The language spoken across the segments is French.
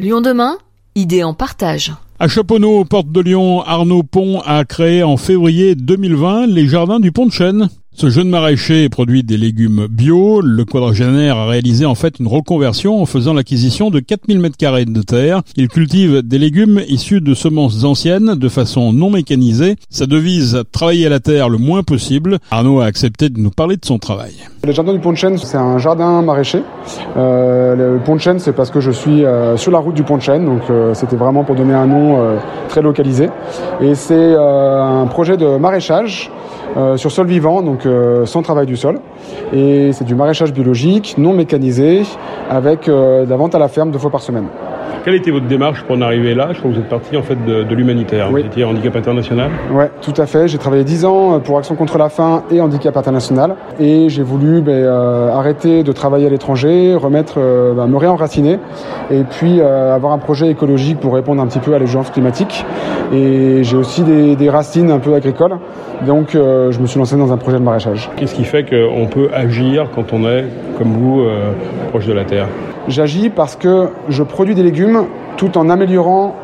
Lyon demain, idée en partage. À Chaponneau, porte de Lyon, Arnaud Pont a créé en février 2020 les jardins du Pont de Chêne. Ce jeune maraîcher produit des légumes bio. Le quadragénaire a réalisé en fait une reconversion en faisant l'acquisition de 4000 m2 de terre. Il cultive des légumes issus de semences anciennes de façon non mécanisée. Sa devise, travailler la terre le moins possible. Arnaud a accepté de nous parler de son travail. Le jardin du Pont de Chêne, c'est un jardin maraîcher. Euh, le Pont de Chêne, c'est parce que je suis euh, sur la route du Pont de Chêne, donc euh, c'était vraiment pour donner un nom euh, très localisé. Et c'est euh, un projet de maraîchage euh, sur sol vivant, donc euh, sans travail du sol. Et c'est du maraîchage biologique, non mécanisé, avec euh, de la vente à la ferme deux fois par semaine. Quelle était votre démarche pour en arriver là Je crois que vous êtes parti en fait de, de l'humanitaire. Oui. Vous étiez handicap international. Ouais, tout à fait. J'ai travaillé 10 ans pour Action contre la faim et Handicap International. Et j'ai voulu ben, euh, arrêter de travailler à l'étranger, remettre, euh, ben, me réenraciner et puis euh, avoir un projet écologique pour répondre un petit peu à l'urgence climatique. Et j'ai aussi des, des racines un peu agricoles. Donc euh, je me suis lancé dans un projet de maraîchage. Qu'est-ce qui fait qu'on peut agir quand on est, comme vous, euh, proche de la terre? J'agis parce que je produis des légumes tout en améliorant.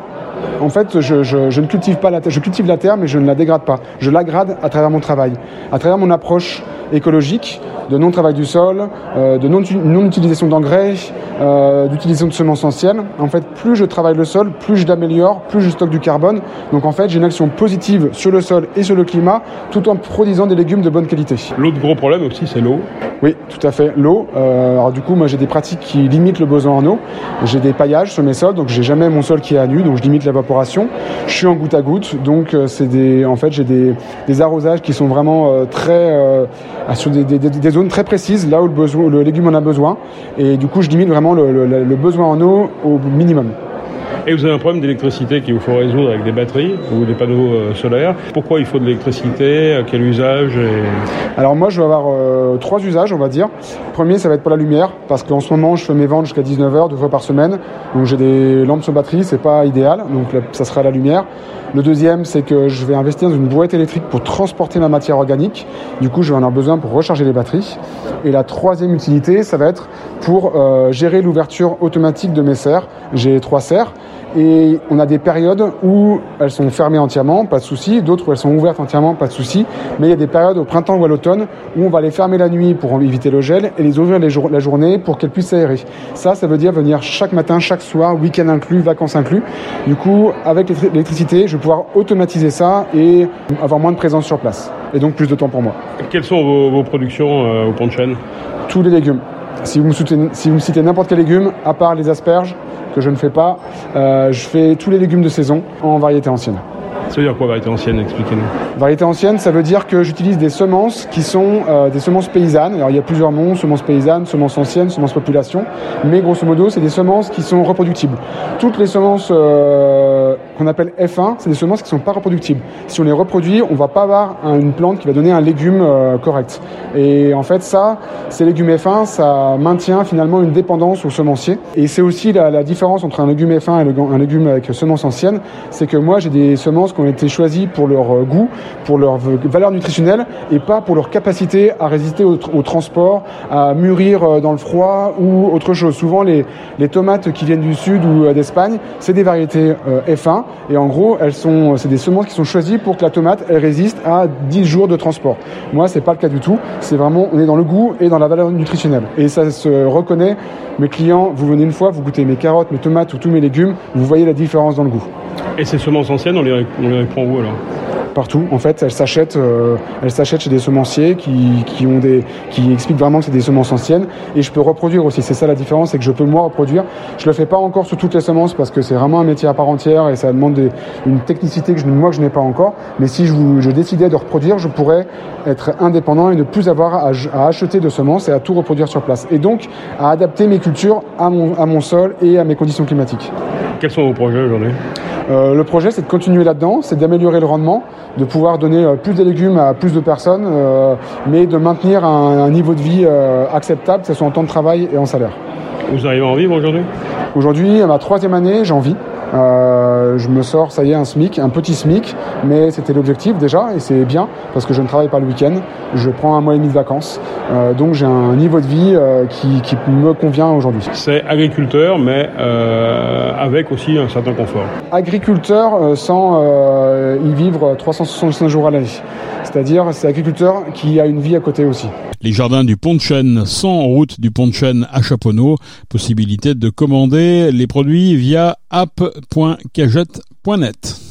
En fait, je, je- ne cultive pas la terre. Je cultive la terre, mais je ne la dégrade pas. Je l'agrade à travers mon travail, à travers mon approche écologique, de non-travail du sol, euh, de non- non-utilisation d'engrais, euh, d'utilisation de semences anciennes. En fait, plus je travaille le sol, plus je l'améliore, plus je stocke du carbone. Donc en fait, j'ai une action positive sur le sol et sur le climat, tout en produisant des légumes de bonne qualité. L'autre gros problème aussi, c'est l'eau. Oui, tout à fait. L'eau. euh, alors du coup, moi j'ai des pratiques qui limitent le besoin en eau. J'ai des paillages sur mes sols, donc j'ai jamais mon sol qui est à nu, donc je limite l'évaporation. Je suis en goutte à goutte, donc c'est des, en fait j'ai des, des arrosages qui sont vraiment très sur des, des- zones très précises, là où le, légume en a besoin, et du coup je limite vraiment le besoin en eau au minimum. Et vous avez un problème d'électricité qu'il vous faut résoudre avec des batteries ou des panneaux euh, solaires. Pourquoi il faut de l'électricité? Quel usage. Alors moi je vais avoir euh, trois usages on va dire. Premier ça va être pour la lumière parce qu'en ce moment je fais mes ventes jusqu'à 19h deux fois par semaine. Donc j'ai des lampes sur batterie, c'est pas idéal, donc ça sera la lumière. Le deuxième c'est que je vais investir dans une brouette électrique pour transporter ma matière organique. Du coup je vais en avoir besoin pour recharger les batteries. Et la troisième utilité ça va être pour euh, gérer l'ouverture automatique de mes serres. J'ai trois serres. Et on a des périodes où elles sont fermées entièrement, pas de souci, d'autres où elles sont ouvertes entièrement, pas de souci. Mais il y a des périodes au printemps ou à l'automne où on va les fermer la nuit pour éviter le gel et les ouvrir les jour- la journée pour qu'elles puissent s'aérer. Ça, ça veut dire venir chaque matin, chaque soir, week-end inclus, vacances inclus. Du coup, avec l'électri- l'électricité, je vais pouvoir automatiser ça et avoir moins de présence sur place. Et donc plus de temps pour moi. Quelles sont vos, vos productions euh, au pont de Chêne Tous les légumes. Si vous me, soutenez- si vous me citez n'importe quel légume, à part les asperges, que je ne fais pas, euh, je fais tous les légumes de saison en variété ancienne. Ça veut dire quoi variété ancienne Expliquez-nous. Variété ancienne, ça veut dire que j'utilise des semences qui sont euh, des semences paysannes. Alors il y a plusieurs noms, semences paysannes, semences anciennes, semences population, mais grosso modo, c'est des semences qui sont reproductibles. Toutes les semences euh, qu'on appelle F1, c'est des semences qui sont pas reproductibles. Si on les reproduit, on va pas avoir un- une plante qui va donner un légume euh, correct. Et en fait, ça, ces légumes F1, ça maintient finalement une dépendance aux semenciers. Et c'est aussi la, la différence entre un légume F1 et un légume avec semences anciennes, c'est que moi j'ai des semences qui ont été choisies pour leur euh, goût, pour leur valeur nutritionnelle et pas pour leur capacité à résister au, au transport, à mûrir euh, dans le froid ou autre chose. Souvent les, les tomates qui viennent du sud ou d'Espagne, c'est des variétés euh, F1 et en gros elles sont, c'est des semences qui sont choisies pour que la tomate résiste à 10 jours de transport. Moi c'est pas le cas du tout. C'est vraiment on est dans le goût et dans la valeur nutritionnelle et ça se reconnaît. Mes clients, vous venez une fois, vous goûtez mes carottes, mes tomates ou tous mes légumes, vous voyez la différence dans le goût. Et ces semences anciennes, on les, on les prend où alors? Partout. En fait, elles s'achètent, euh, elles s'achètent chez des semenciers qui, qui expliquent vraiment que c'est des semences anciennes. Et je peux reproduire aussi. C'est ça la différence, c'est que je peux moi reproduire. Je le fais pas encore sur toutes les semences parce que c'est vraiment un métier à part entière et ça demande une technicité que je, moi je n'ai pas encore. Mais si je, décidais de reproduire, je pourrais être indépendant et ne plus avoir à, à acheter de semences et à tout reproduire sur place. Et donc à adapter mes cultures à mon, à mon sol et à mes conditions climatiques. Quels sont vos projets aujourd'hui Euh, le projet, c'est de continuer là-dedans, c'est d'améliorer le rendement, de pouvoir donner euh, plus de légumes à plus de personnes, euh, mais de maintenir un, un niveau de vie acceptable, que ce soit en temps de travail et en salaire. Vous arrivez à en vivre aujourd'hui Aujourd'hui, à ma troisième année, j'en vis. Euh, je me sors, ça y est, un SMIC, un petit SMIC, mais c'était l'objectif déjà, et c'est bien, parce que je ne travaille pas le week-end, je prends un mois et demi de vacances, euh, donc j'ai un niveau de vie euh, qui, qui, me convient aujourd'hui. C'est agriculteur, mais euh, avec aussi un certain confort. Agriculteur euh, sans y vivre 365 jours à l'année. C'est-à-dire, c'est agriculteur qui a une vie à côté aussi. Les jardins du Pont de Chêne, sans route du Pont de Chêne à Chaponneau. Possibilité de commander les produits via app.cagette.net.